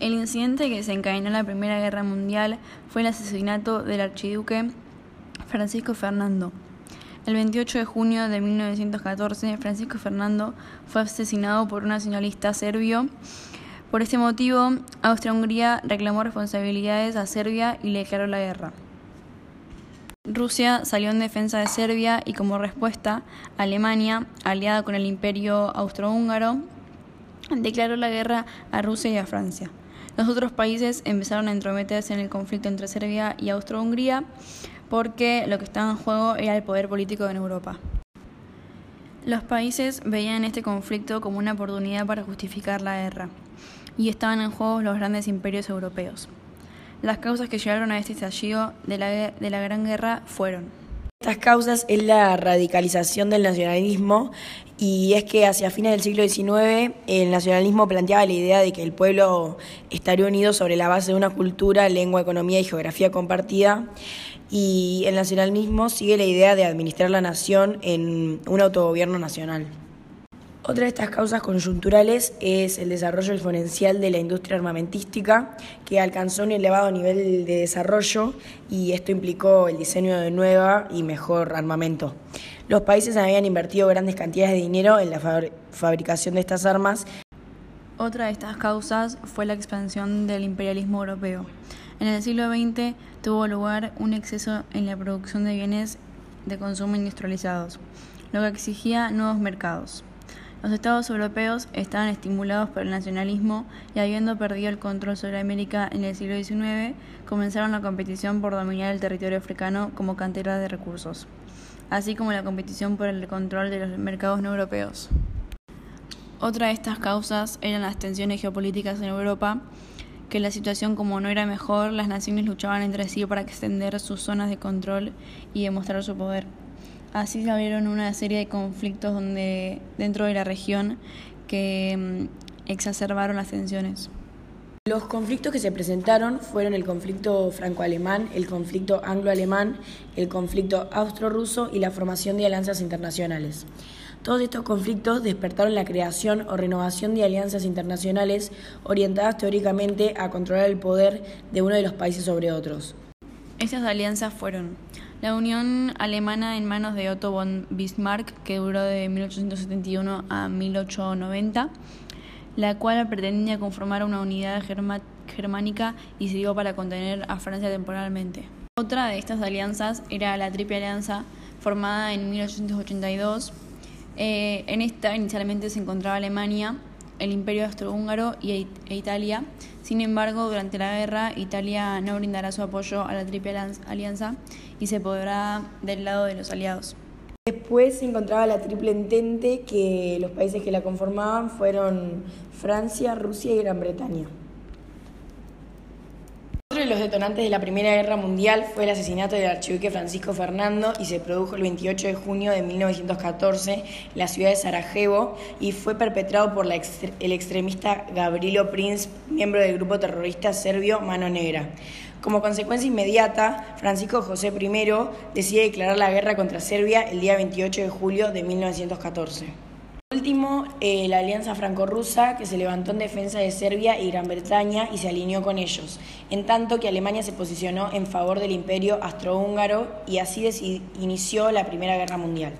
El incidente que desencadenó la Primera Guerra Mundial fue el asesinato del archiduque Francisco Fernando. El 28 de junio de 1914, Francisco Fernando fue asesinado por un nacionalista serbio. Por este motivo, Austria-Hungría reclamó responsabilidades a Serbia y le declaró la guerra. Rusia salió en defensa de Serbia y como respuesta, Alemania, aliada con el imperio austrohúngaro, declaró la guerra a Rusia y a Francia. Los otros países empezaron a entrometerse en el conflicto entre Serbia y Austro-Hungría porque lo que estaba en juego era el poder político en Europa. Los países veían este conflicto como una oportunidad para justificar la guerra y estaban en juego los grandes imperios europeos. Las causas que llevaron a este estallido de la, de la Gran Guerra fueron estas causas es la radicalización del nacionalismo y es que hacia fines del siglo XIX el nacionalismo planteaba la idea de que el pueblo estaría unido sobre la base de una cultura, lengua, economía y geografía compartida y el nacionalismo sigue la idea de administrar la nación en un autogobierno nacional. Otra de estas causas conjunturales es el desarrollo exponencial de la industria armamentística, que alcanzó un elevado nivel de desarrollo y esto implicó el diseño de nueva y mejor armamento. Los países habían invertido grandes cantidades de dinero en la fabricación de estas armas. Otra de estas causas fue la expansión del imperialismo europeo. En el siglo XX tuvo lugar un exceso en la producción de bienes de consumo industrializados, lo que exigía nuevos mercados. Los estados europeos estaban estimulados por el nacionalismo y habiendo perdido el control sobre América en el siglo XIX, comenzaron la competición por dominar el territorio africano como cantera de recursos, así como la competición por el control de los mercados no europeos. Otra de estas causas eran las tensiones geopolíticas en Europa, que la situación como no era mejor, las naciones luchaban entre sí para extender sus zonas de control y demostrar su poder. Así se abrieron una serie de conflictos donde, dentro de la región que mm, exacerbaron las tensiones. Los conflictos que se presentaron fueron el conflicto franco-alemán, el conflicto anglo-alemán, el conflicto austro-ruso y la formación de alianzas internacionales. Todos estos conflictos despertaron la creación o renovación de alianzas internacionales orientadas teóricamente a controlar el poder de uno de los países sobre otros. Estas alianzas fueron la Unión Alemana en manos de Otto von Bismarck, que duró de 1871 a 1890, la cual pretendía conformar una unidad germánica y sirvió para contener a Francia temporalmente. Otra de estas alianzas era la Triple Alianza, formada en 1882. Eh, en esta inicialmente se encontraba Alemania, el Imperio Austrohúngaro e Italia. Sin embargo, durante la guerra, Italia no brindará su apoyo a la Triple Alianza y se podrá del lado de los aliados. Después se encontraba la Triple Entente, que los países que la conformaban fueron Francia, Rusia y Gran Bretaña los detonantes de la Primera Guerra Mundial fue el asesinato del archiduque Francisco Fernando y se produjo el 28 de junio de 1914 en la ciudad de Sarajevo y fue perpetrado por el extremista Gabrilo Prince, miembro del grupo terrorista serbio Mano Negra. Como consecuencia inmediata, Francisco José I decide declarar la guerra contra Serbia el día 28 de julio de 1914 último, eh, la alianza franco-rusa que se levantó en defensa de Serbia y Gran Bretaña y se alineó con ellos, en tanto que Alemania se posicionó en favor del imperio austrohúngaro y así inició la Primera Guerra Mundial.